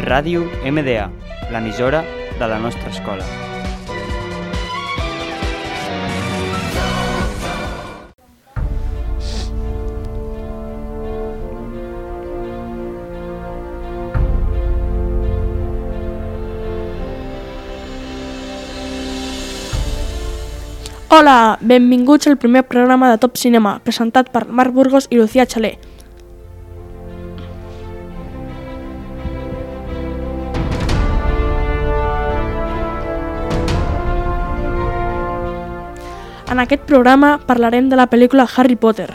Ràdio MDA, l'emissora de la nostra escola. Hola, benvinguts al primer programa de Top Cinema, presentat per Marc Burgos i Lucía Xalé. En aquest programa parlarem de la pel·lícula Harry Potter.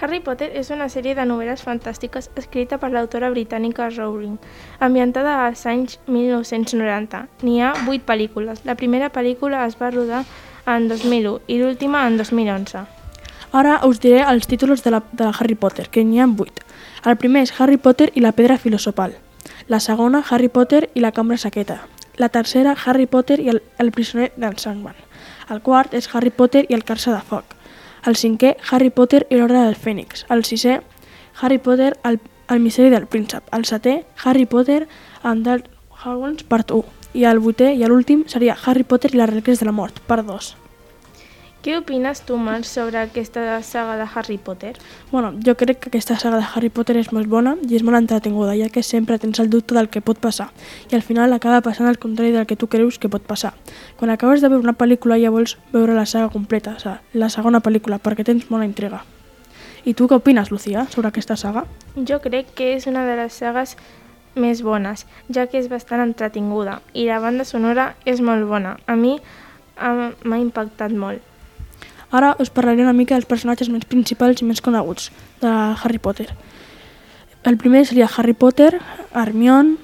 Harry Potter és una sèrie de novel·les fantàstiques escrita per l'autora britànica Rowling, ambientada als anys 1990. N'hi ha vuit pel·lícules. La primera pel·lícula es va rodar en 2001 i l'última en 2011. Ara us diré els títols de, la, de Harry Potter, que n'hi ha vuit. El primer és Harry Potter i la pedra filosofal. La segona, Harry Potter i la cambra saqueta. La tercera, Harry Potter i el, el prisioner d'en Sandman. El quart és Harry Potter i el carça de foc. El cinquè, Harry Potter i l'ordre del Fènix. El sisè, Harry Potter, el, el misteri del príncep. El setè, Harry Potter and the Hogwarts, part 1. I el vuitè i l'últim seria Harry Potter i les relíquies de la mort, part 2. Què opines tu, Marc, sobre aquesta saga de Harry Potter? Bueno, jo crec que aquesta saga de Harry Potter és molt bona i és molt entretinguda, ja que sempre tens el dubte del que pot passar i al final acaba passant el contrari del que tu creus que pot passar. Quan acabes de veure una pel·lícula ja vols veure la saga completa, la segona pel·lícula, perquè tens molta intriga. I tu què opines, Lucía, sobre aquesta saga? Jo crec que és una de les sagues més bones, ja que és bastant entretinguda i la banda sonora és molt bona. A mi m'ha impactat molt. Ara us parlaré una mica dels personatges més principals i més coneguts de Harry Potter. El primer seria Harry Potter, Hermione,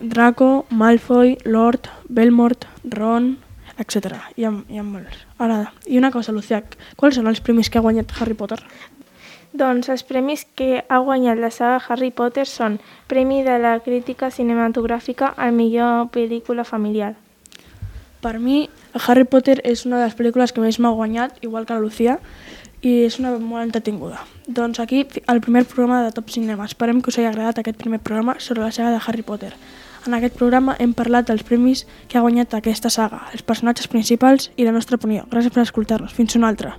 Draco, Malfoy, Lord, Belmort, Ron, etc. Hi ha, hi ha molts. Ara, i una cosa, Lucía, quals són els premis que ha guanyat Harry Potter? Doncs els premis que ha guanyat la saga Harry Potter són Premi de la Crítica Cinematogràfica al millor pel·lícula familiar. Per mi, Harry Potter és una de les pel·lícules que més m'ha guanyat, igual que la Lucía, i és una molt entretinguda. Doncs aquí el primer programa de Top Cinema. Esperem que us hagi agradat aquest primer programa sobre la saga de Harry Potter. En aquest programa hem parlat dels premis que ha guanyat aquesta saga, els personatges principals i la nostra opinió. Gràcies per escoltar-nos. Fins una altra.